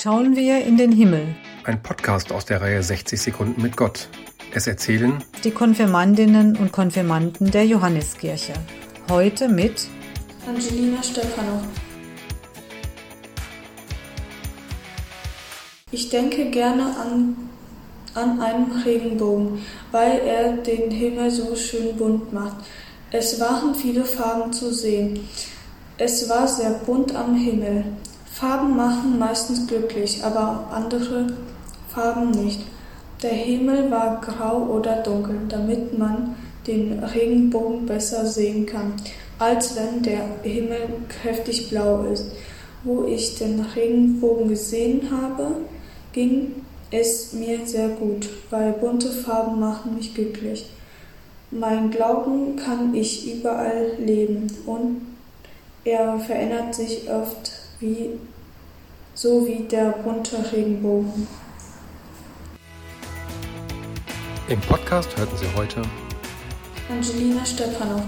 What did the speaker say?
schauen wir in den Himmel. Ein Podcast aus der Reihe 60 Sekunden mit Gott. Es erzählen die Konfirmandinnen und Konfirmanden der Johanneskirche. Heute mit Angelina Stefanow. Ich denke gerne an, an einen Regenbogen, weil er den Himmel so schön bunt macht. Es waren viele Farben zu sehen. Es war sehr bunt am Himmel. Farben machen meistens glücklich, aber andere Farben nicht. Der Himmel war grau oder dunkel, damit man den Regenbogen besser sehen kann, als wenn der Himmel kräftig blau ist. Wo ich den Regenbogen gesehen habe, ging es mir sehr gut, weil bunte Farben machen mich glücklich. Mein Glauben kann ich überall leben und er verändert sich oft wie, so wie der bunte Regenbogen. Im Podcast hörten Sie heute Angelina Stepanow,